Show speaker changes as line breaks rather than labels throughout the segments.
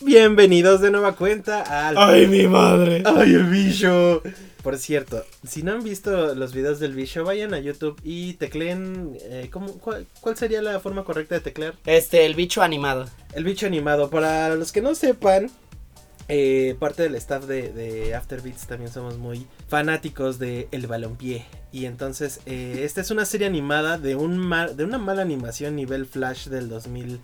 Bienvenidos de nueva cuenta al.
¡Ay, mi madre!
¡Ay, el bicho! Por cierto, si no han visto los videos del bicho, vayan a YouTube y tecleen. Eh, ¿cómo, cuál, cuál sería la forma correcta de teclear?
Este, el bicho animado.
El bicho animado. Para los que no sepan, eh, parte del staff de, de Afterbeats también somos muy fanáticos de El Balompié. Y entonces, eh, esta es una serie animada de, un de una mala animación nivel Flash del 2005.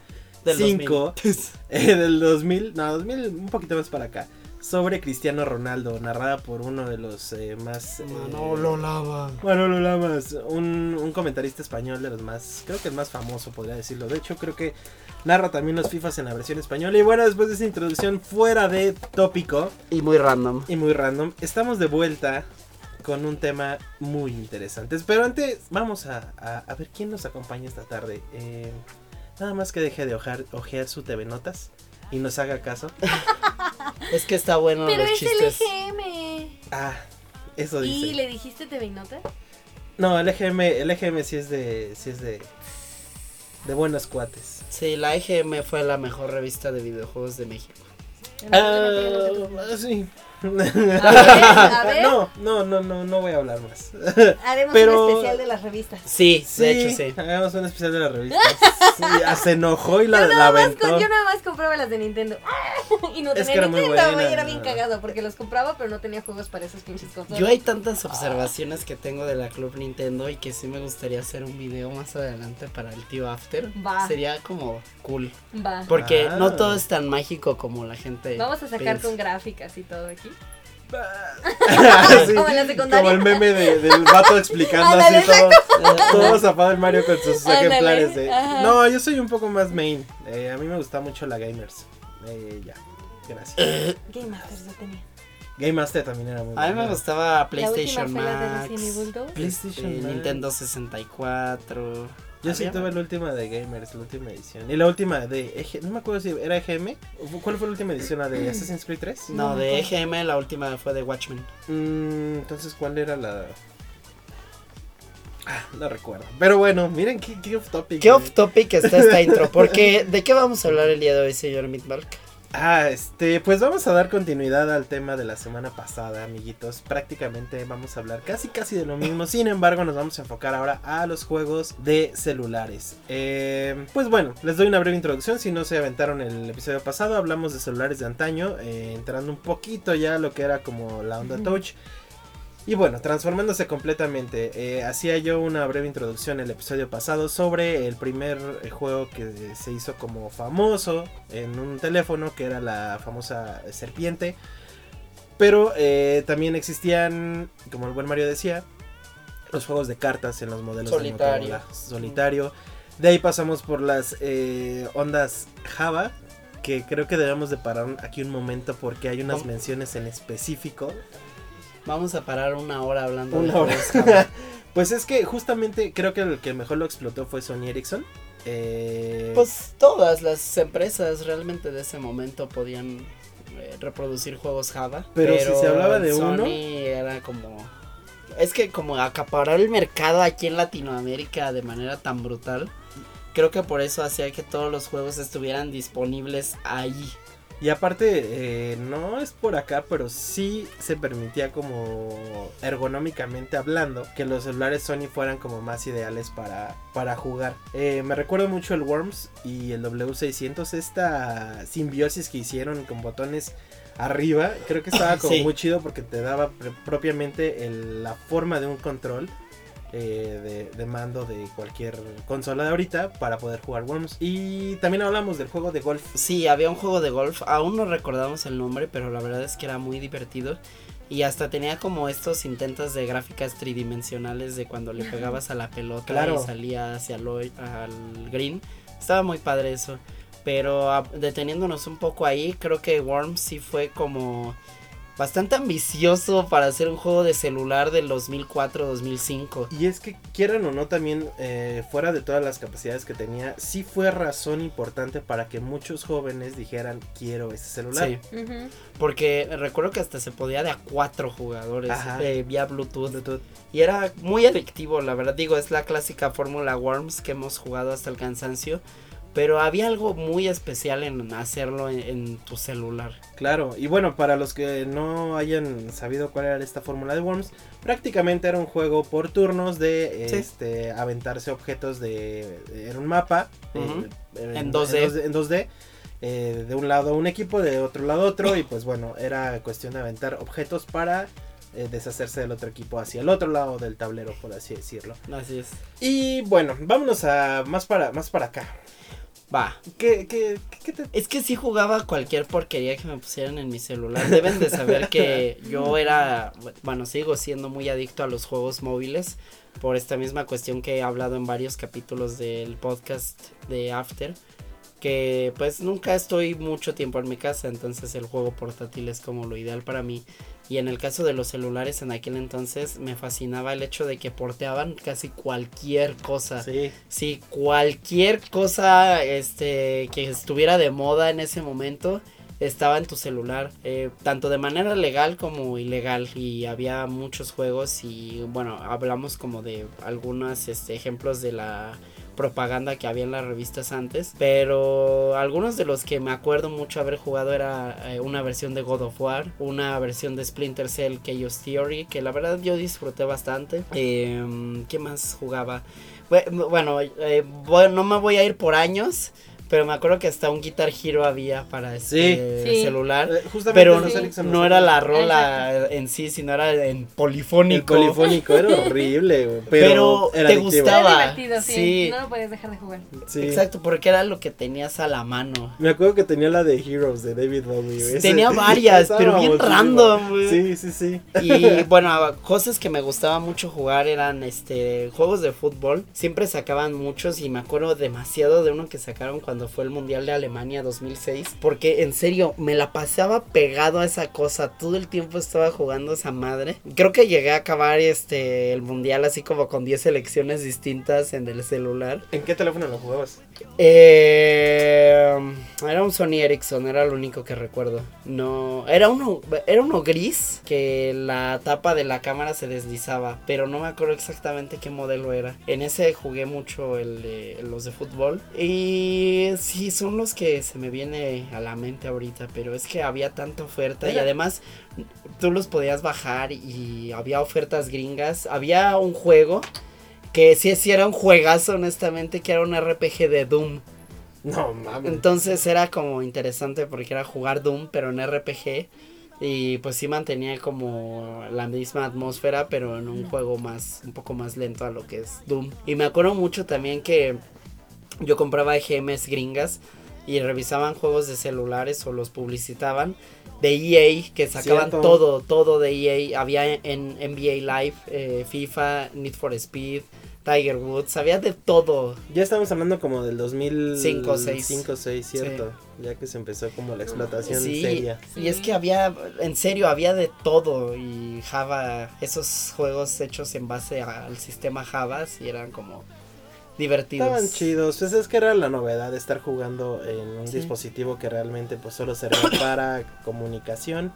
Del 2000.
eh, del 2000, no, 2000, un poquito más para acá. Sobre Cristiano Ronaldo, narrada por uno de los eh, más. eh,
Manolo Lava.
Manolo Lamas, un, un comentarista español de los más, creo que el más famoso, podría decirlo. De hecho, creo que narra también los FIFAs en la versión española. Y bueno, después de esa introducción fuera de tópico
Y muy random.
y muy random, estamos de vuelta con un tema muy interesante. Pero antes, vamos a, a- a ver quién nos acompaña esta tarde. Eh, nada más que deje de ojear, ojear su TV Notas y nos haga caso.
Es que está bueno
Pero
los
es
chistes.
el EGM.
Ah, eso dice.
¿Y le dijiste TV Nota?
No, el EGM, el EGM sí es de, sí es de, de buenos cuates.
Sí, la EGM fue la mejor revista de videojuegos de México.
Ah, sí.
A ver, a ver.
No, no, no, no, no voy a hablar más.
Haremos
pero-
un especial de las revistas.
Sí, de hecho sí.
Hagamos un especial de la revista. Sí, se enojó y la,
yo,
la
nada más, yo nada más compraba las de Nintendo. y no
Es
tenía
que era
Nintendo, bien cagado porque los compraba, pero no tenía juegos para esos pinches consolas.
Yo hay tantas observaciones que tengo de la Club Nintendo y que sí me gustaría hacer un video más adelante para el tío After.
Va.
Sería como cool.
Va.
Porque
Ah.
no todo es tan mágico como la gente.
Vamos a sacar
piensa.
con gráficas y todo aquí.
Sí,
Como en la secundaria.
como el meme de- del vato explicando así todo, todo zapado el Mario con sus ejemplares de... No, yo soy un poco más main. Eh, a mí me gusta mucho la Gamers. Eh, ya, gracias.
Game Masters yo tenía.
Game Master también era muy
A mí me gustaba PlayStation
la última fue la de
Max.
Resident Evil 2.
PlayStation
este,
Max.
Nintendo 64.
Yo sí tuve la última de Gamers, la última edición. Y la última de EG, no me acuerdo si era EGM. ¿Cuál fue la última edición? ¿La de Assassin's Creed 3?
No,
No
de. EGM la última fue de Watchmen.
Mm, entonces, ¿cuál era la...? Ah, no recuerdo. Pero bueno, miren qué, qué off topic.
¿Qué
güey.
off topic está esta intro? Porque, ¿de qué vamos a hablar el día de hoy, señor Midmark?
Ah, este, pues vamos a dar continuidad al tema de la semana pasada, amiguitos. Prácticamente vamos a hablar casi casi de lo mismo. Sin embargo, nos vamos a enfocar ahora a los juegos de celulares. Eh, pues bueno, les doy una breve introducción. Si no se aventaron el episodio pasado, hablamos de celulares de antaño, eh, entrando un poquito ya a lo que era como la onda touch. Y bueno, transformándose completamente. Eh, hacía yo una breve introducción el episodio pasado sobre el primer eh, juego que se hizo como famoso en un teléfono, que era la famosa serpiente. Pero eh, también existían, como el buen Mario decía, los juegos de cartas en los modelos
Solitario.
de Motorola. Solitario. De ahí pasamos por las eh, ondas Java. Que creo que debemos de parar aquí un momento porque hay unas menciones en específico
Vamos a parar una hora hablando
una
de
hora. pues es que justamente creo que el que mejor lo explotó fue Sony Ericsson. Eh,
Pues todas las empresas realmente de ese momento podían eh, reproducir juegos Java.
Pero si se hablaba de
Sony
uno-
era como... Es que como acaparar el mercado aquí en Latinoamérica de manera tan brutal. Creo que por eso hacía que todos los juegos estuvieran disponibles ahí.
Y aparte, eh, no es por acá, pero sí se permitía como ergonómicamente hablando que los celulares Sony fueran como más ideales para, para jugar. Eh, me recuerdo mucho el Worms y el W600, esta simbiosis que hicieron con botones arriba, creo que estaba como
Sí.
muy chido porque te daba pr- propiamente el- la forma de un control. Eh, de, de mando de cualquier consola de ahorita para poder jugar Worms. Y también hablamos del juego de golf.
Sí, había un juego de golf, aún no recordamos el nombre, pero la verdad es que era muy divertido. Y hasta tenía como estos intentos de gráficas tridimensionales de cuando le pegabas a la pelota
Claro.
y salía hacia el, al green. Estaba muy padre eso. Pero ah, deteniéndonos un poco ahí, creo que Worms sí fue como bastante ambicioso para hacer un juego de celular del 2004-2005.
Y es que quieran o no también, eh, fuera de todas las capacidades que tenía, sí fue razón importante para que muchos jóvenes dijeran quiero ese celular.
Sí, porque recuerdo que hasta se podía de a cuatro jugadores eh, vía Bluetooth.
Bluetooth.
Y era muy adictivo, la verdad. Digo, es la clásica fórmula Worms que hemos jugado hasta el cansancio. Pero había algo muy especial en hacerlo en, en tu celular.
Claro, y bueno, para los que no hayan sabido cuál era esta fórmula de Worms, prácticamente era un juego por turnos de
Sí.
este aventarse objetos de era un mapa eh, en,
En 2D.
en 2D, eh, de un lado un equipo, de otro lado otro y pues bueno, era cuestión de aventar objetos para eh, deshacerse del otro equipo hacia el otro lado del tablero, por así decirlo.
Así es.
Y bueno, vámonos a más para más para acá.
Va.
¿Qué, qué, qué- te
Es que sí jugaba cualquier porquería que me pusieran en mi celular. Deben de saber que yo era, bueno, sigo siendo muy adicto a los juegos móviles por esta misma cuestión que he hablado en varios capítulos del podcast de After. Que pues nunca estoy mucho tiempo en mi casa, entonces el juego portátil es como lo ideal para mí. Y en el caso de los celulares en aquel entonces me fascinaba el hecho de que porteaban casi cualquier cosa.
Sí.
Sí, cualquier cosa este, que estuviera de moda en ese momento estaba en tu celular, eh, tanto de manera legal como ilegal. Y había muchos juegos y bueno, hablamos como de algunos este, ejemplos de la propaganda que había en las revistas antes, pero algunos de los que me acuerdo mucho haber jugado era eh, una versión de God of War, una versión de Splinter Cell Chaos Theory, que la verdad yo disfruté bastante. Em, ¿Qué más jugaba? Bue- Bueno, eh, voy- no me voy a ir por años, pero me acuerdo que hasta un Guitar Hero había para este
Sí.
Celular.
Eh, justamente
Pero
Sí.
No era la rola en sí, sino era en
El
polifónico.
polifónico era horrible, güey,
Pero
pero, era
te
adictivo.
gustaba.
Era divertido, sí.
Sí.
No lo podías dejar de jugar.
Sí.
Exacto, porque era lo que tenías a la mano.
Me acuerdo que tenía la de Heroes de David Bowie. Ese-
Tenía varias, pero bien random, güey.
Sí, sí, sí.
Y bueno, cosas que me gustaba mucho jugar eran este juegos de fútbol. Siempre sacaban muchos y me acuerdo demasiado de uno que sacaron cuando fue el Mundial de Alemania 2006. Porque en serio, me la pasaba pegado a esa cosa. Todo el tiempo estaba jugando esa madre. Creo que llegué a acabar este el Mundial así como con 10 selecciones distintas en el celular.
¿En qué teléfono lo jugabas?
Eh, era un Sony Ericsson, era lo único que recuerdo. No, era uno, era uno gris que la tapa de la cámara se deslizaba, pero no me acuerdo exactamente qué modelo era. En ese jugué mucho el los de fútbol y sí son los que se me viene a la mente ahorita, pero es que había tanta oferta y además tú los podías bajar y había ofertas gringas. Había un juego que sí, sí era un juegazo honestamente que era un RPG de Doom.
No, mames.
Entonces era como interesante porque era jugar Doom, pero en RPG. Y pues sí mantenía como la misma atmósfera, pero en un juego más, un poco más lento a lo que es Doom. Y me acuerdo mucho también que yo compraba GMs gringas y revisaban juegos de celulares o los publicitaban de EA que sacaban
Cierto.
todo, todo de EA. Había en NBA Live, eh, FIFA, Need for Speed, Tiger Woods, había de todo.
Ya estamos hablando como del 2005
Cinco, seis.
5, 6, cierto. Ya que se empezó como la explotación
Sí,
seria.
y es que había, en serio, había de todo y Java, esos juegos hechos en base al sistema Java, sí eran como divertidos.
Estaban chidos, pues es que era la novedad de estar jugando en un
Sí.
dispositivo que realmente pues solo servía para comunicación.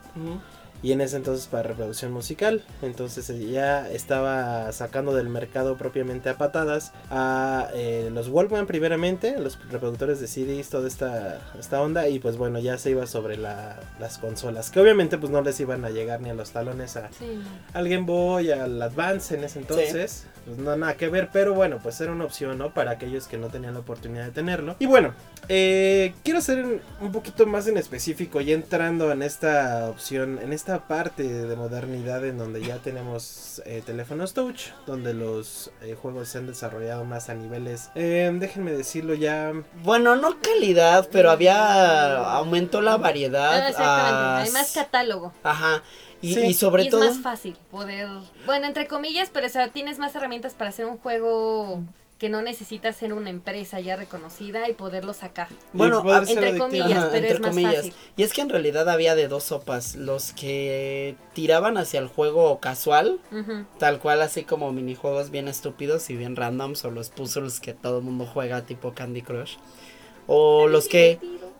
Y en ese entonces para reproducción musical. Entonces ya estaba sacando del mercado propiamente a patadas a eh, los Walkman primeramente, los reproductores de CDs, toda esta, esta onda y pues bueno ya se iba sobre la- las consolas que obviamente pues no les iban a llegar ni a los talones a,
Sí.
al Game Boy, al Advance en ese entonces. Pues no nada que ver, pero bueno, pues era una opción, ¿no? Para aquellos que no tenían la oportunidad de tenerlo. Y bueno, eh, quiero ser un poquito más en específico, ya entrando en esta opción, en esta parte de modernidad en donde ya tenemos eh, teléfonos touch, donde los eh, juegos se han desarrollado más a niveles, eh, déjenme decirlo ya,
Bueno, no calidad, pero había, aumentó la
Ah,
variedad.
exactamente.
a-
Hay más catálogo.
Ajá, y,
Sí.
y sobre
y es
todo...
más fácil poder. Bueno, entre comillas, pero o sea, tienes más herramientas para hacer un juego que no necesitas ser una empresa ya reconocida y poderlo sacar.
Bueno, a-
ser
entre
adictivo.
comillas,
Ajá,
pero
entre
es más
comillas.
fácil.
Y es que en realidad había de dos sopas. Los que tiraban hacia el juego casual, tal cual así como minijuegos bien estúpidos y bien randoms, o los puzzles que todo el mundo juega tipo Candy Crush. O los que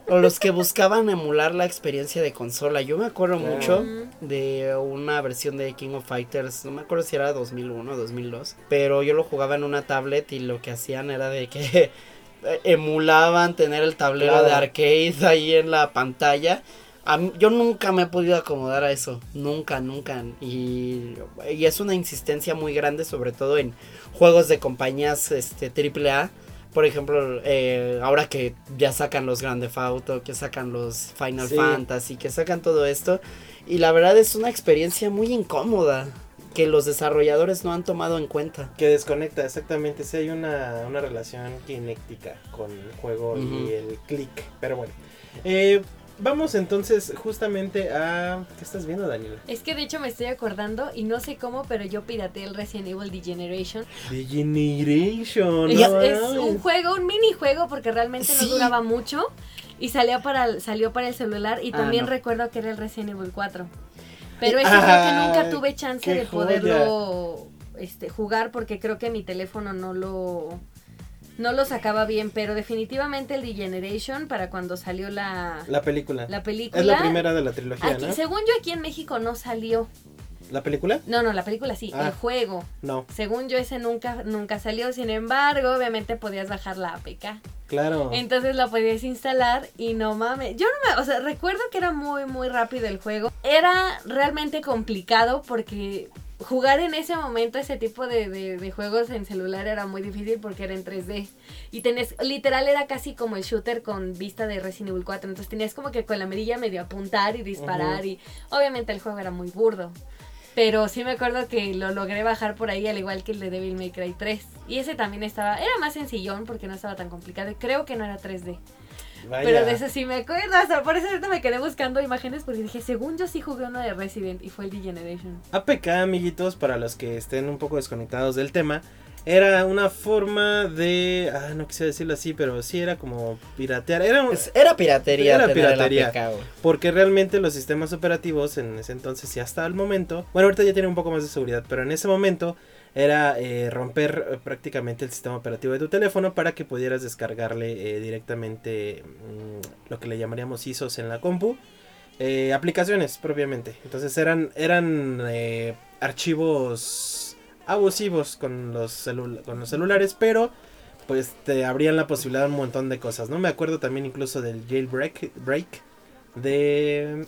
o los que buscaban emular la experiencia de consola. Yo me acuerdo
Claro.
mucho de una versión de King of Fighters, no me acuerdo si era 2001 o 2002, pero yo lo jugaba en una tablet y lo que hacían era de que emulaban tener el tablero
Claro.
de arcade ahí en la pantalla. A mí- yo nunca me he podido acomodar a eso, nunca, nunca. Y, y es una insistencia muy grande, sobre todo en juegos de compañías este, AAA. Por ejemplo, eh, ahora que ya sacan los Grand Theft Auto, que sacan los Final
Sí.
Fantasy, que sacan todo esto. Y la verdad es una experiencia muy incómoda que los desarrolladores no han tomado en cuenta.
Que desconecta, exactamente. Sí hay una, una relación kinética con el juego y el click. Pero bueno. Eh, vamos entonces justamente a... ¿Qué estás viendo, Daniela?
Es que de hecho me estoy acordando y no sé cómo, pero yo pirateé el Resident Evil Degeneration.
Degeneration.
Es,
no
es
mames.
un juego, un minijuego porque realmente no duraba mucho y salió para el, salió para el celular y
Ah,
también
no.
recuerdo que era el Resident Evil 4. Pero creo que
Ah,
nunca tuve chance de poderlo este, jugar porque creo que mi teléfono no lo no lo sacaba bien, pero definitivamente el Degeneration para cuando salió la,
La película.
la película.
es la primera de la trilogía,
Aquí-
¿no?
Según yo aquí en México no salió.
¿La película?
No, no, la película sí,
Ah.
el juego.
No,
Según yo ese nunca nunca salió, sin embargo, obviamente podías bajar la APK.
claro.
Entonces la podías instalar y no mames. Yo no me, o sea, recuerdo que era muy muy rápido el juego. Era realmente complicado porque jugar en ese momento ese tipo de, de- de juegos en celular era muy difícil porque era en 3D. Y tenés, literal era casi como el shooter con vista de Resident Evil 4. Entonces tenías como que con la mirilla medio apuntar y disparar
Ujú.
y obviamente el juego era muy burdo. Pero sí me acuerdo que lo logré bajar por ahí, al igual que el de Devil May Cry 3. Y ese también estaba, era más sencillón porque no estaba tan complicado. y Creo que no era 3D.
Vaya.
Pero de eso sí me acuerdo. Hasta por eso ahorita me quedé buscando imágenes porque dije, según yo sí jugué uno de Resident y fue el Degeneration.
APK, amiguitos, para los que estén un poco desconectados del tema, era una forma de... Ah, no quisiera decirlo así, pero sí era como piratear. Era
Era piratería.
Era piratería.
APK.
Porque realmente los sistemas operativos en ese entonces y hasta el momento, bueno, ahorita ya tienen un poco más de seguridad, pero en ese momento era eh, romper eh, prácticamente el sistema operativo de tu teléfono para que pudieras descargarle eh, directamente mm, lo que le llamaríamos ISOs en la compu. aplicaciones propiamente. Entonces eran, eran archivos abusivos con los, con los celulares, pero pues te abrían la posibilidad de un montón de cosas, ¿no? Me acuerdo también incluso del jailbreak break de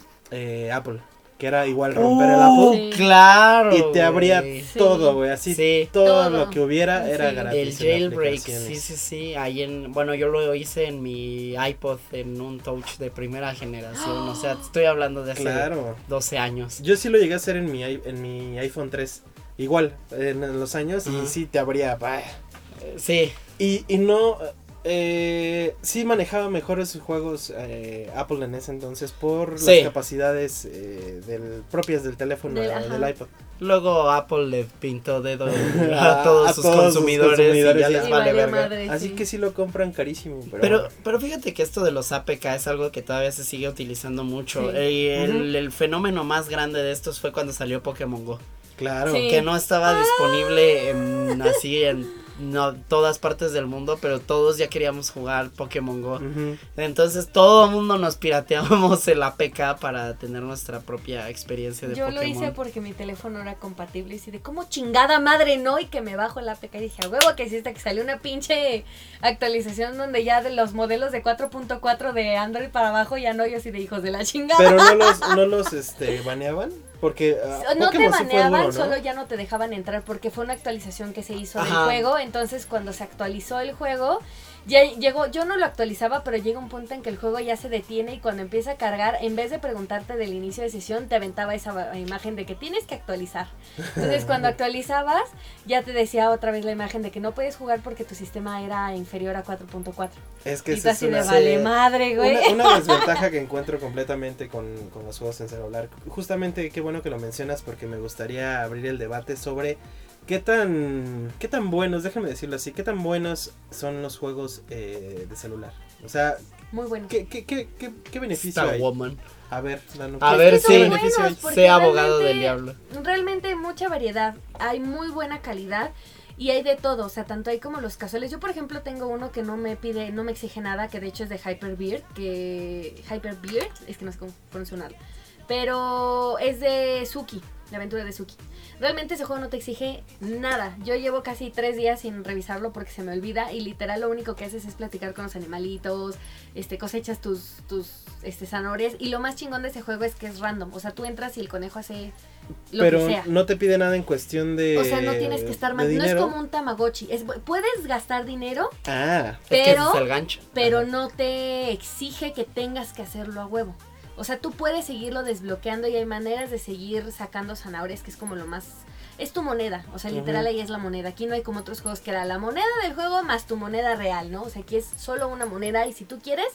Apple, que era igual romper el
Uh,
Apple
Sí.
claro.
y te abría todo, güey, así
Sí.
todo,
Todo.
lo que hubiera era gratis.
El jailbreak, sí, sí, sí. Ahí en, bueno, yo lo hice en mi iPod en un touch de primera generación. O sea, estoy hablando de hace
Claro.
12 años.
Yo sí lo llegué a hacer en mi, en mi iPhone 3. Igual, en los años, y sí te abría. bah.
Sí,
Y, y no. Eh, sí manejaba mejor esos juegos eh, Apple en ese entonces por
Sí.
las capacidades eh, del, propias del teléfono
Del-
o
ajá.
del iPod.
luego Apple le pintó dedo
A-
a todos
a
sus
todos sus
consumidores, y ya
sí.
les vale
valió
verga.
madre,
Así
sí.
que sí lo compran carísimo. Pero,
Pero, pero fíjate que esto de los APK es algo que todavía se sigue utilizando mucho.
Sí.
Eh, el, el fenómeno más grande de estos fue cuando salió Pokémon Go.
claro.
Sí.
Que no estaba disponible en, así en no, todas partes del mundo, pero todos ya queríamos jugar Pokémon Go. Entonces todo el mundo nos pirateábamos el APK para tener nuestra propia experiencia de
Yo
Pokémon.
lo hice porque mi teléfono era compatible y así de como chingada madre no y que me bajo la APK y dije a huevo que sí hasta que salió una pinche actualización donde ya de los modelos de 4.4 de Android para abajo ya no yo así de hijos de la chingada.
Pero no los, no los este, baneaban. Porque ah,
no te
Pokémon
baneaban, solo ya no te dejaban entrar porque fue una actualización que se hizo del juego. Entonces, cuando se actualizó el juego, llegó, yo no lo actualizaba, pero llega un punto en que el juego ya se detiene y cuando empieza a cargar, en vez de preguntarte del inicio de sesión, te aventaba esa imagen de que tienes que actualizar. Entonces, cuando actualizabas, ya te decía otra vez la imagen de que no puedes jugar porque tu sistema era inferior a 4.4.
Es que
Y tú
es
así de
una,
vale madre, güey.
una, una desventaja que encuentro completamente con, con los juegos en celular. Justamente qué bueno que lo mencionas porque me gustaría abrir el debate sobre ¿qué tan, qué tan buenos, déjame decirlo así, qué tan buenos son los juegos eh, de celular? O sea,
Muy bueno.
¿qué, qué, qué, qué, qué beneficio
Star
hay?
Woman.
A ver, Danu,
A
¿qué-
ver, sí. Sé abogado del diablo.
Realmente mucha variedad. Hay muy buena calidad. Y hay de todo, o sea, tanto hay como los casuales. Yo, por ejemplo, tengo uno que no me pide, no me exige nada, que de hecho es de Hyperbeard, que Hyperbeard, es que no sé cómo pronunciarlo, pero es de Suki, la aventura de Suki. Realmente ese juego no te exige nada. Yo llevo casi tres días sin revisarlo porque se me olvida y literal lo único que haces es platicar con los animalitos, este, cosechas tus, tus este, zanahorias y lo más chingón de ese juego es que es random. O sea, tú entras y el conejo hace lo
Pero
que sea.
no te pide nada en cuestión de.
O sea, no tienes que estar más. No es como un Tamagotchi. Es, puedes gastar dinero,
Ah,
es que ese
Pero-
es el gancho.
pero
Ajá.
no te exige que tengas que hacerlo a huevo. O sea, tú puedes seguirlo desbloqueando y hay maneras de seguir sacando zanahorias, que es como lo más. Es tu moneda, o sea, literal ahí es la moneda. Aquí no hay como otros juegos que era la moneda del juego más tu moneda real, ¿no? O sea, aquí es solo una moneda y si tú quieres,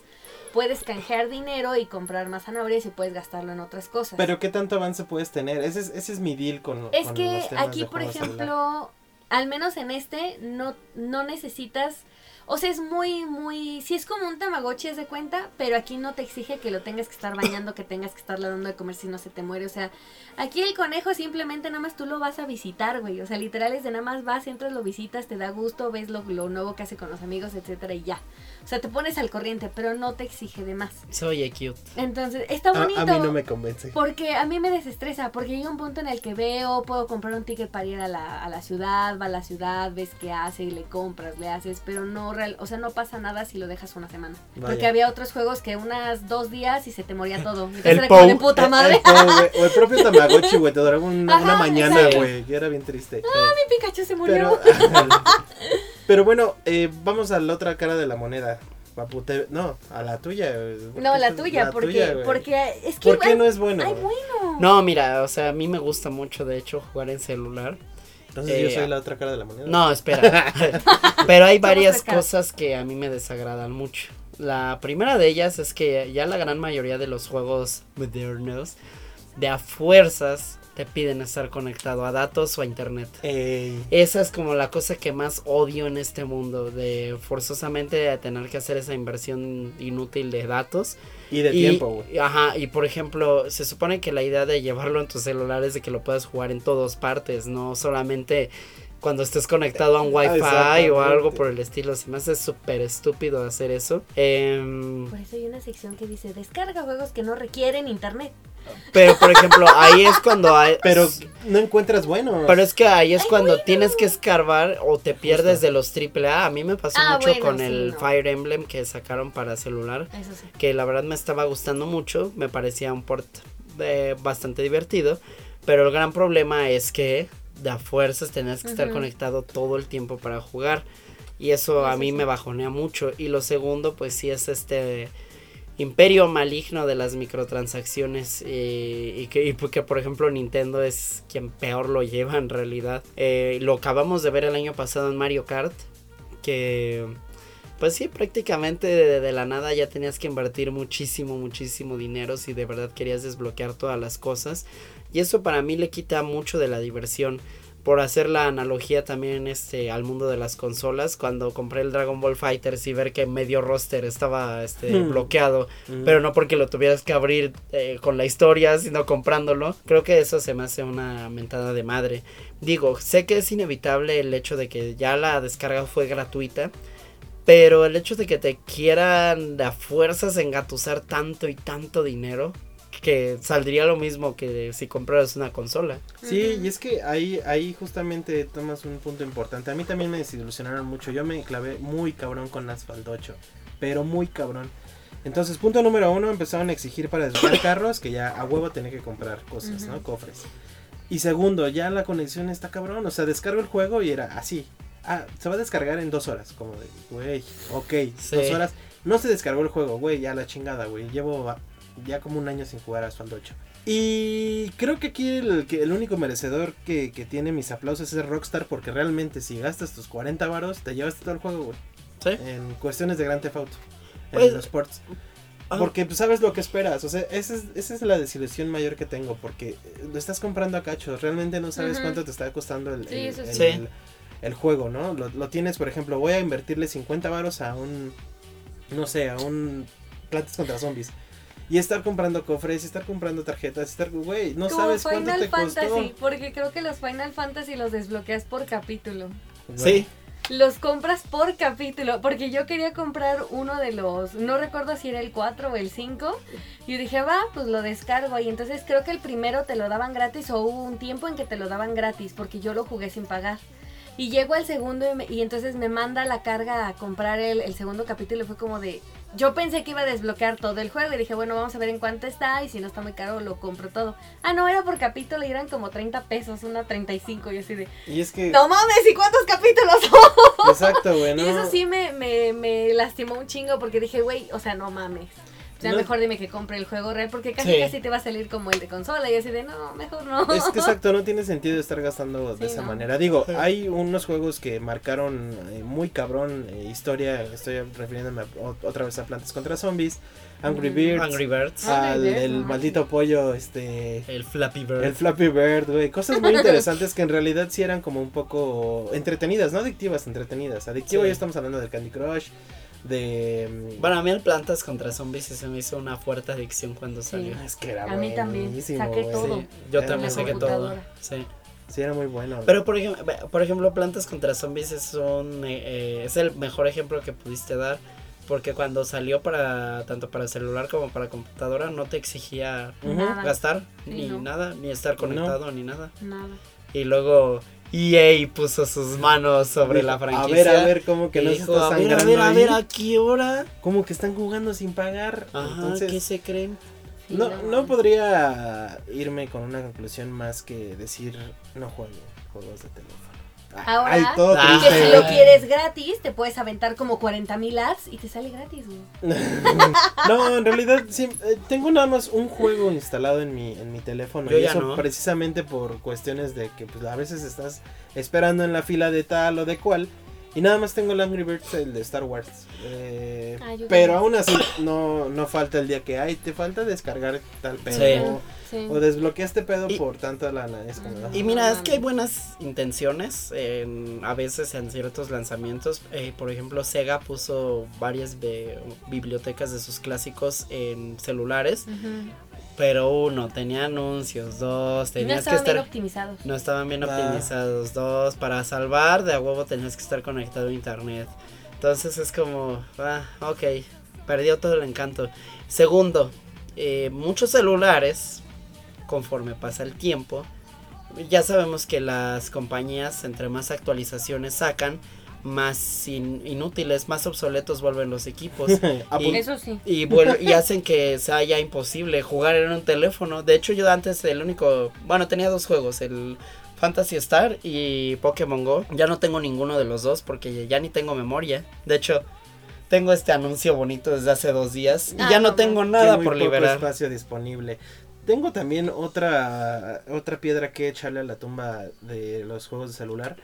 puedes canjear dinero y comprar más zanahorias y puedes gastarlo en otras cosas.
pero ¿qué tanto avance puedes tener? Ese es, ese es mi deal con.
Es
con
que
los temas
aquí, por
celular.
ejemplo, al menos en este, no, no necesitas. O sea, es muy, muy. Sí, es como un Tamagotchi, es de cuenta, pero aquí no te exige que lo tengas que estar bañando, que tengas que estarle dando de comer si no se te muere. O sea, aquí el conejo simplemente nada más tú lo vas a visitar, güey. O sea, literal es de nada más vas, entras, lo visitas, te da gusto, ves lo, lo nuevo que hace con los amigos, etcétera, y ya. O sea, te pones al corriente, pero no te exige de más.
Se oye cute.
Entonces, está
A-
bonito.
a, mí no me convence.
Porque a mí me desestresa, porque llega un punto en el que veo, puedo comprar un ticket para ir a la, a la ciudad, va a la ciudad, ves qué hace y le compras, le haces, pero no real, o sea, no pasa nada si lo dejas una semana.
Vaya.
Porque había otros juegos que unas dos días y se te moría todo. Entonces
El
era como de
Pou.
puta
El-
madre.
el Pou, güey, o el propio Tamagotchi, güey, te duraba una, mañana, güey, que era bien triste.
Mi Pikachu se murió.
Pero, pero bueno, eh, vamos a la otra cara de la moneda. Papu, te- no, a la tuya.
no, la tuya, porque,
tuya,
porque es que
¿Por qué
hay-
no es bueno?
Ay, bueno.
No, mira, o sea, a mí me gusta mucho, de hecho, jugar en celular.
Entonces yo
Eh,
soy la otra cara de la moneda.
No, espera. Pero hay varias cosas que a mí me desagradan mucho. La primera de ellas es que ya la gran mayoría de los juegos modernos de a fuerzas te piden estar conectado a datos o a internet.
Ey,
Esa es como la cosa que más odio en este mundo, de forzosamente tener que hacer esa inversión inútil de datos.
y de
y,
tiempo, güey.
Ajá, y por ejemplo, se supone que la idea de llevarlo en tu celular es de que lo puedas jugar en todas partes, no solamente cuando estés conectado a un wifi o
Exactamente.
algo por el estilo. Se me hace súper estúpido hacer eso. Em,
Por eso hay una sección que dice descarga juegos que no requieren internet.
pero por ejemplo, ahí es cuando hay...
Pero no encuentras bueno.
Pero es que ahí es cuando tienes que escarbar o te pierdes
Justo.
de los AAA. A mí me pasó
Ah,
mucho
bueno,
con
sí,
el
no.
Fire Emblem que sacaron para celular.
Eso sí.
que la verdad me estaba gustando mucho, me parecía un port eh, bastante divertido, pero el gran problema es que de a fuerzas tenías que estar conectado todo el tiempo para jugar. Y eso a mí me bajonea mucho. Y lo segundo pues sí es este imperio maligno de las microtransacciones eh, y que, y que por ejemplo Nintendo es quien peor lo lleva en realidad. Eh, lo acabamos de ver el año pasado en Mario Kart que pues sí, prácticamente de, de la nada ya tenías que invertir muchísimo, muchísimo dinero si de verdad querías desbloquear todas las cosas. Y eso para mí le quita mucho de la diversión. Por hacer la analogía también este, al mundo de las consolas, cuando compré el Dragon Ball Fighters y ver que medio roster estaba este,
Hmm.
bloqueado,
Mm.
pero no porque lo tuvieras que abrir eh, con la historia, sino comprándolo. Creo que eso se me hace una mentada de madre. Digo, sé que es inevitable el hecho de que ya la descarga fue gratuita, pero el hecho de que te quieran a fuerzas engatusar tanto y tanto dinero, que saldría lo mismo que si compraras una consola.
Sí, y es que ahí, ahí justamente tomas un punto importante. A mí también me desilusionaron mucho. Yo me clavé muy cabrón con Asphalt 8. Pero muy cabrón. Entonces, punto número uno, empezaron a exigir para desbloquear carros que ya a huevo tenía que comprar cosas. ¿no? Cofres. Y segundo, ya la conexión está cabrón. O sea, descargo el juego y era así. Ah, se va a descargar en dos horas. Como de, güey, ok,
Sí.
dos horas. No se descargó el juego, güey, ya la chingada, güey. Llevo ya como un año sin jugar a Asphalt 8. Y creo que aquí el, que el único merecedor que, que tiene mis aplausos es Rockstar porque realmente si gastas tus 40 varos te llevas todo el juego, güey.
¿Sí?
En cuestiones de Grand Theft Auto. En
Pues-
los ports.
Ah.
Porque pues, sabes lo que esperas. O sea, esa es, esa es la desilusión mayor que tengo. Porque eh, lo estás comprando a cachos. Realmente no sabes cuánto te está costando el,
Sí,
el-
eso
el-
sí.
el- el juego, ¿no? Lo, lo tienes, por ejemplo, voy a invertirle 50 varos a un. No sé, a un. Plantas contra zombies. Y estar comprando cofres, estar comprando tarjetas, estar. Güey, no
Como
sabes cuánto
Final
te
Fantasy,
costó.
porque creo que los Final Fantasy los desbloqueas por capítulo.
Güey.
Sí.
Los compras por capítulo, porque yo quería comprar uno de los, no recuerdo si era el 4 o el 5, y dije, va, pues lo descargo, y entonces creo que el primero te lo daban gratis o hubo un tiempo en que te lo daban gratis, porque yo lo jugué sin pagar. Y llego al segundo y, me- y entonces me manda la carga a comprar el, el segundo capítulo y fue como de... Yo pensé que iba a desbloquear todo el juego y dije, bueno, vamos a ver en cuánto está y si no está muy caro lo compro todo. Ah, no, era por capítulo y eran como 30 pesos, una 35 y así de...
Y es que.
No mames, ¿y cuántos capítulos son?
Exacto, güey.
Y eso sí me, me, me lastimó un chingo porque dije, güey, o sea, no mames. Sea,
No.
mejor dime que compre el juego real porque casi
Sí.
casi te va a salir como el de consola y así de, no, mejor no.
Es que exacto, no tiene sentido estar gastando de
Sí,
esa
no.
manera. Digo,
Sí.
hay unos juegos que marcaron eh, muy cabrón eh, historia. Estoy refiriéndome a- o- otra vez a Plantas contra Zombies, Angry
Mm.
Birds,
Angry Birds.
Al
Angry Birds,
el maldito pollo, este.
El Flappy Bird.
El Flappy Bird, güey. Cosas muy interesantes que en realidad sí eran como un poco entretenidas, no adictivas, entretenidas. Adictivo
Sí.
ya estamos hablando del Candy Crush, de... mm,
Bueno, a mí el Plantas contra Zombies se me hizo una fuerte adicción cuando
Sí.
salió.
es que era
A mí también,
buenísimo,
saqué
güey.
todo.
Sí, yo
Era
también saqué todo. Sí.
Sí, era muy bueno.
Pero por ejemplo, por ejemplo, Plantas contra Zombies es un eh, eh, es el mejor ejemplo que pudiste dar porque cuando salió para tanto para celular como para computadora no te exigía.
Nada,
gastar
Sí,
ni
no.
nada, ni estar conectado ni nada.
nada.
Y luego EA puso sus manos sobre la franquicia.
A ver, a ver, como que
y
no se
dijo,
está
a ver, a ver, a ver. ¿a qué hora?
Como que están jugando sin pagar.
Ajá,
Entonces,
¿qué se creen?
No,
no
podría irme con una conclusión más que decir no juego juegos de teléfono. Ah,
Ahora,
ay, todo
Ah.
Que si lo quieres gratis, te puedes aventar como 40 mil ads y te sale gratis, güey.
no, en realidad sí, eh, tengo nada más un juego instalado en mi, en mi teléfono.
Yo
y
ya
eso
no.
precisamente por cuestiones de que pues, a veces estás esperando en la fila de tal o de cual. Y nada más tengo el Angry Birds, el de Star Wars. Eh,
Ah,
pero
también.
aún así, no, no falta el día que hay. Te falta descargar tal pedo.
Sí.
O,
Sí.
o desbloqueaste pedo
Y-
por tanta lana. Es como.
Y
No
mira, es que hay buenas intenciones en- a veces en ciertos lanzamientos. Eh, por ejemplo, Sega puso varias de- bibliotecas de sus clásicos en celulares, pero uno tenía anuncios, dos
No
tenías que
estaban bien
estar
optimizados.
no estaban bien
Ah.
optimizados, dos para salvar de a huevo tenías que estar conectado a internet. Entonces es como, ah, ok, perdió todo el encanto. Segundo, eh, muchos celulares, conforme pasa el tiempo, ya sabemos que las compañías entre más actualizaciones sacan, más in- inútiles, más obsoletos vuelven los equipos. Y-
Eso sí.
y, vuel- y hacen que sea ya imposible jugar en un teléfono. De hecho, yo antes el único, bueno, tenía dos juegos, el Fantasy Star y Pokémon Go. Ya no tengo ninguno de los dos porque ya ni tengo memoria. De hecho, tengo este anuncio bonito desde hace dos días y
Ah,
ya no
no
tengo nada
muy
por
poco
liberar.
espacio disponible. Tengo también otra otra piedra que echarle a la tumba de los juegos de celular.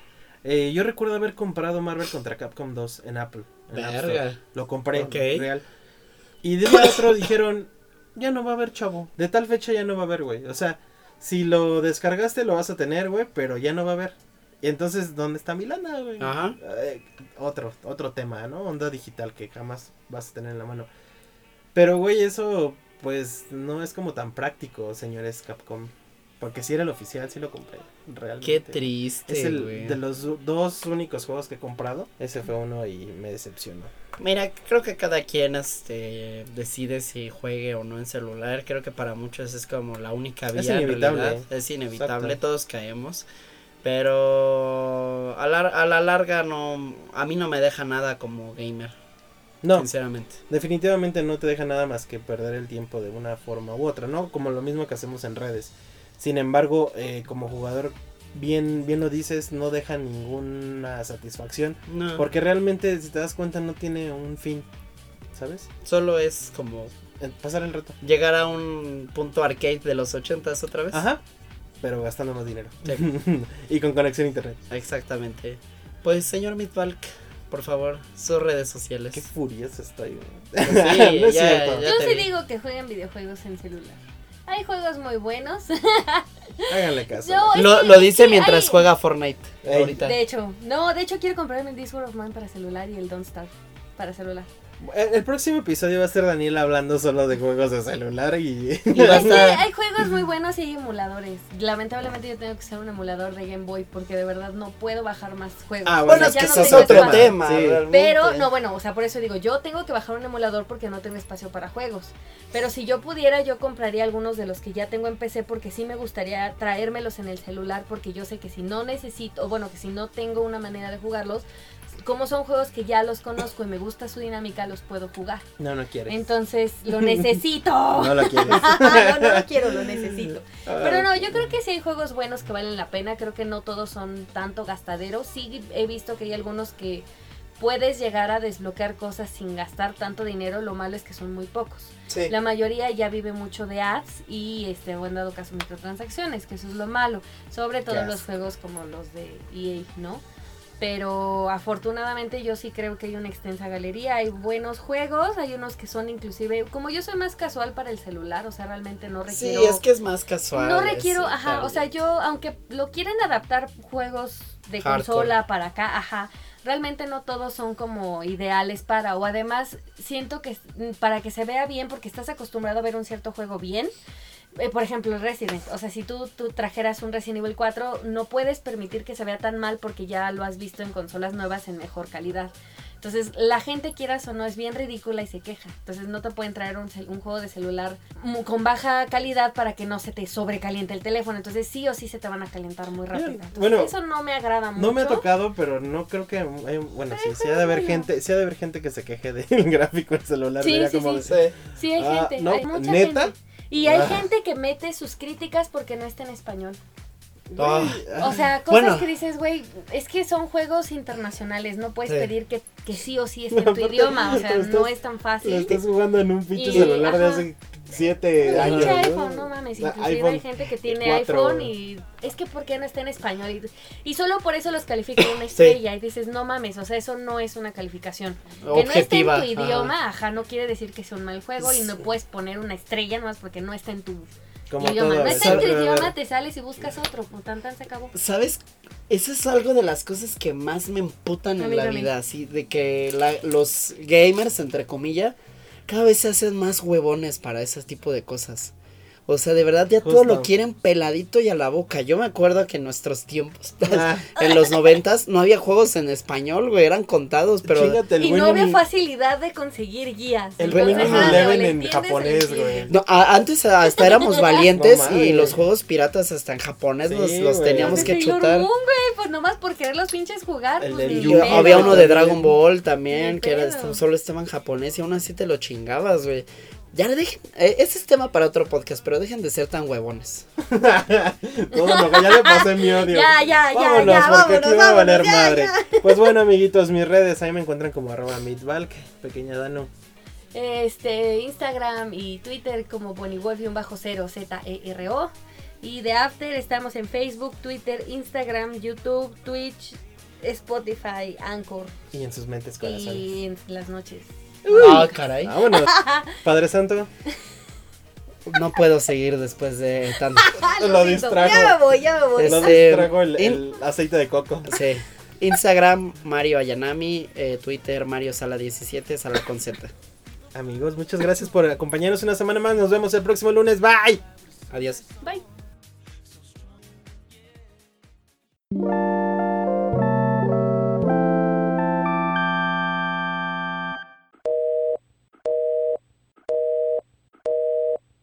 Eh, yo recuerdo haber comprado Marvel contra Capcom 2 en Apple. en App.
Verga.
Lo compré,
Ok.
real. Y de un a otro dijeron, ya no va a haber chavo. De tal fecha ya no va a haber, güey. O sea, si lo descargaste lo vas a tener, güey, pero ya no va a haber. Y entonces, ¿dónde está mi lana, güey?
Ajá.
Eh, otro, otro tema, ¿no? Onda digital que jamás vas a tener en la mano. Pero, güey, eso, pues, no es como tan práctico, señores Capcom. Porque si era el oficial, sí lo compré. Realmente.
Qué triste,
Es el de los do- dos únicos juegos que he comprado. Ese fue uno y me decepcionó.
Mira, creo que cada quien este decide si juegue o no en celular. Creo que para muchos es como la única vía.
Es inevitable.
realidad. Es inevitable,
Exacto.
todos caemos. Pero a la, a la larga no, a mí no me deja nada como gamer,
No,
sinceramente.
definitivamente no te deja nada más que perder el tiempo de una forma u otra, ¿no? Como lo mismo que hacemos en redes. Sin embargo, eh, como jugador, bien, bien lo dices, no deja ninguna satisfacción.
No,
Porque realmente, si te das cuenta, no tiene un fin, ¿sabes?
solo es como
Eh, Pasar el rato.
llegar a un punto arcade de los ochentas otra vez.
Ajá. Pero gastando más dinero.
Sí.
y con conexión a internet.
Exactamente. Pues señor Midvalk, por favor, sus redes sociales.
Qué furioso estoy.
Pues sí,
no es
ya-
cierto.
ya
Yo
te
sí
vi.
digo que jueguen videojuegos en celular. Hay juegos muy buenos.
Háganle caso.
No,
Lo,
que-
lo dice mientras
hay-
juega Fortnite. Ahorita.
De hecho, no, de hecho quiero comprarme el Discord of Man para celular y el Don't Starve para celular.
El, el próximo episodio va a ser Daniel hablando solo de juegos de celular y.
Que
estar-
hay juegos muy buenos y hay emuladores. Lamentablemente yo tengo que usar un emulador de Game Boy porque de verdad no puedo bajar más juegos.
Ah,
Bueno,
O
es
sea,
que
ya
ese
no
es
tengo
otro
espacio.
tema.
Sí.
Pero, no, bueno, o sea, por eso digo, yo tengo que bajar un emulador porque no tengo espacio para juegos. Pero si yo pudiera, yo compraría algunos de los que ya tengo en PC porque sí me gustaría traérmelos en el celular porque yo sé que si no necesito, o bueno, que si no tengo una manera de jugarlos, como son juegos que ya los conozco y me gusta su dinámica, los puedo jugar.
No, no quiere.
Entonces, lo necesito.
No lo quieres.
Ah, no, no lo quiero, lo necesito. Pero no, yo creo que sí hay juegos buenos que valen la pena. Creo que no todos son tanto gastaderos. Sí he visto que hay algunos que puedes llegar a desbloquear cosas sin gastar tanto dinero. Lo malo es que son muy pocos.
Sí.
La mayoría ya vive mucho de ads y este o en dado caso microtransacciones, que eso es lo malo. Sobre todo los juegos como los de EA, ¿no? Pero afortunadamente yo sí creo que hay una extensa galería, hay buenos juegos, hay unos que son inclusive, como yo soy más casual para el celular, o sea, realmente no
Sí,
requiero...
es que es más casual.
No requiero,
ese
ajá, o sea, yo, aunque lo quieren adaptar juegos de
Hardcore.
consola para acá, ajá, realmente no todos son como ideales para, o además siento que mm, para que se vea bien, porque estás acostumbrado a ver un cierto juego bien, eh, por ejemplo, Resident, o sea, si tú, tú trajeras un Resident Evil 4, no puedes permitir que se vea tan mal porque ya lo has visto en consolas nuevas en mejor calidad. Entonces, la gente, quieras o no, es bien ridícula y se queja. Entonces, no te pueden traer un, un juego de celular con baja calidad para que no se te sobrecaliente el teléfono. Entonces, sí o sí se te van a calentar muy rápido. Entonces,
bueno,
eso no me agrada mucho.
No me ha tocado, pero no creo que. hay- bueno, sí, sí ha de haber gente, sí ha de haber gente que se queje del gráfico del celular.
Sí, sí,
como
sí.
de-
Sí, hay
Ah,
gente.
no,
hay mucha
¿neta?
gente. Y hay
Ah.
gente que mete sus críticas porque no está en español.
Ah,
O sea, cosas
Bueno.
que dices, güey, es que son juegos internacionales, no puedes
Sí.
pedir que, que sí o sí esté en tu idioma, o sea, no es tan
Lo
fácil.
estás jugando en un pinche
Y-
celular de hace siete años.
iPhone, no mames, inclusive
iPhone
hay gente que tiene iPhone y es que ¿por qué no está en español? Y, solo por eso los califican una estrella y dices, no mames, o sea, eso no es una calificación.
Objetiva,
Que no esté en tu idioma, ajá. no quiere decir que sea un mal juego y no puedes poner una estrella nomás porque no está en tu
Como
idioma. No está en tu idioma, te sales y buscas otro, pues tan tan se acabó.
¿Sabes? Eso es algo de las cosas que más me emputan en la vida, así, de que la- los gamers, entre comillas, cada vez se hacen más huevones para ese tipo de cosas. O sea, de verdad ya todo
Justo.
lo quieren peladito y a la boca. Yo me acuerdo que en nuestros tiempos,
Ah,
en los noventas, no había juegos en español, güey, eran contados, pero...
chíngate el
y no había facilidad de conseguir guías.
El Winning
ah,
Eleven
¿le
en japonés, güey.
No, a- antes hasta éramos valientes
No
y los juegos piratas hasta en japonés
Sí,
los, teníamos
de
que chutar.
Moon, güey, pues nomás por querer los pinches jugar.
El
pues, pedo.
había uno de. Dragon Ball también, que era, solo estaba en japonés y aún así te lo chingabas, güey. Ya le dejen, eh, ese es tema para otro podcast, pero dejen de ser tan huevones.
Todo no, ya le pasé mi odio.
Ya, ya, ya,
Vámonos,
ya,
porque
vámonos,
aquí va a valer
ya,
madre. Pues bueno, amiguitos, mis redes ahí me encuentran como arroba midvalk, pequeña Dano.
Este, Instagram y Twitter como bonniewolf-0 Z-E-R-O. Y de After estamos en Facebook, Twitter, Instagram, YouTube, Twitch, Spotify, Anchor
Y en sus mentes corazones.
y en las noches.
Ah, caray.
Vámonos. Padre Santo.
No puedo seguir después de tanto.
Lo, Lo.
Ya me voy, ya me voy.
Lo
este,
el, aceite de coco.
Sí. Instagram, Mario Ayanami. Eh, Twitter, Mario Sala 17, Sala con Z.
Amigos, muchas gracias por acompañarnos una semana más. Nos vemos el próximo lunes. Bye.
Adiós.
Bye.